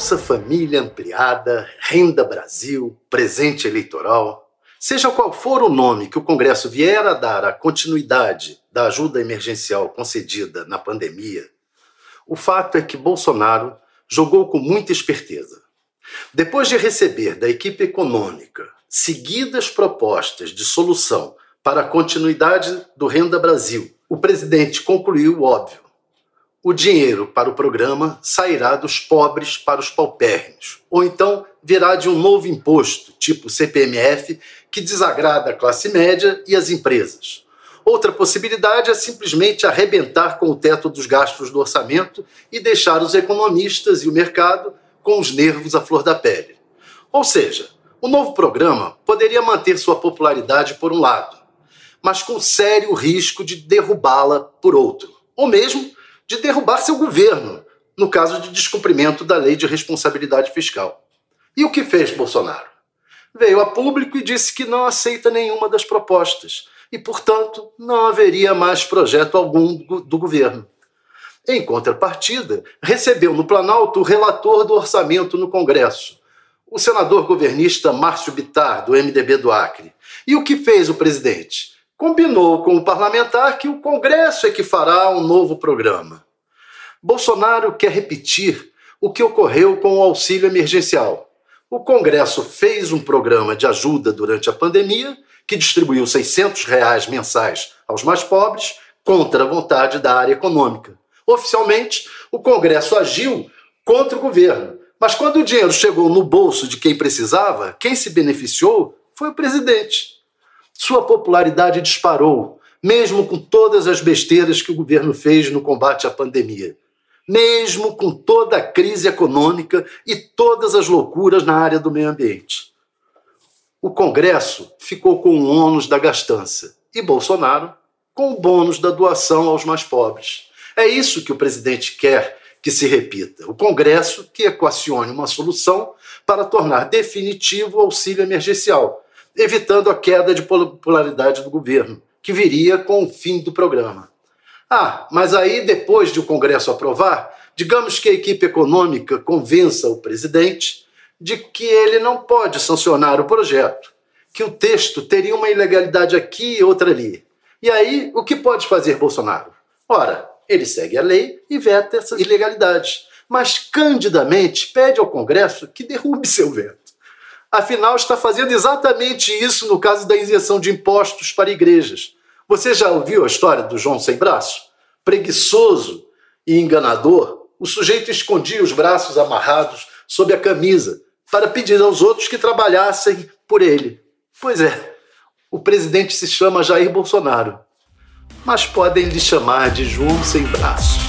Bolsa Família Ampliada, Renda Brasil, presente eleitoral. Seja qual for o nome que o Congresso vier a dar à continuidade da ajuda emergencial concedida na pandemia, o fato é que Bolsonaro jogou com muita esperteza. Depois de receber da equipe econômica seguidas propostas de solução para a continuidade do Renda Brasil, o presidente concluiu o óbvio o dinheiro para o programa sairá dos pobres para os paupérrimos, ou então virá de um novo imposto, tipo CPMF, que desagrada a classe média e as empresas. Outra possibilidade é simplesmente arrebentar com o teto dos gastos do orçamento e deixar os economistas e o mercado com os nervos à flor da pele. Ou seja, o novo programa poderia manter sua popularidade por um lado, mas com sério risco de derrubá-la por outro, ou mesmo de derrubar seu governo, no caso de descumprimento da lei de responsabilidade fiscal. E o que fez Bolsonaro? Veio a público e disse que não aceita nenhuma das propostas e, portanto, não haveria mais projeto algum do governo. Em contrapartida, recebeu no Planalto o relator do orçamento no Congresso, o senador governista Márcio Bitar, do MDB do Acre. E o que fez o presidente? combinou com o parlamentar que o Congresso é que fará um novo programa. Bolsonaro quer repetir o que ocorreu com o auxílio emergencial. O Congresso fez um programa de ajuda durante a pandemia, que distribuiu 600 reais mensais aos mais pobres, contra a vontade da área econômica. Oficialmente, o Congresso agiu contra o governo. Mas quando o dinheiro chegou no bolso de quem precisava, quem se beneficiou foi o presidente. Sua popularidade disparou, mesmo com todas as besteiras que o governo fez no combate à pandemia. Mesmo com toda a crise econômica e todas as loucuras na área do meio ambiente. O Congresso ficou com o ônus da gastança e Bolsonaro com o bônus da doação aos mais pobres. É isso que o presidente quer que se repita. O Congresso que equacione uma solução para tornar definitivo o auxílio emergencial, evitando a queda de popularidade do governo, que viria com o fim do programa. Ah, mas aí, depois de o Congresso aprovar, digamos que a equipe econômica convença o presidente de que ele não pode sancionar o projeto, que o texto teria uma ilegalidade aqui e outra ali. E aí, o que pode fazer Bolsonaro? Ora, ele segue a lei e veta essa ilegalidade, mas candidamente pede ao Congresso que derrube seu veto. Afinal, está fazendo exatamente isso no caso da isenção de impostos para igrejas. Você já ouviu a história do João sem braço? Preguiçoso e enganador, o sujeito escondia os braços amarrados sob a camisa para pedir aos outros que trabalhassem por ele. Pois é, o presidente se chama Jair Bolsonaro, mas podem lhe chamar de João sem braço.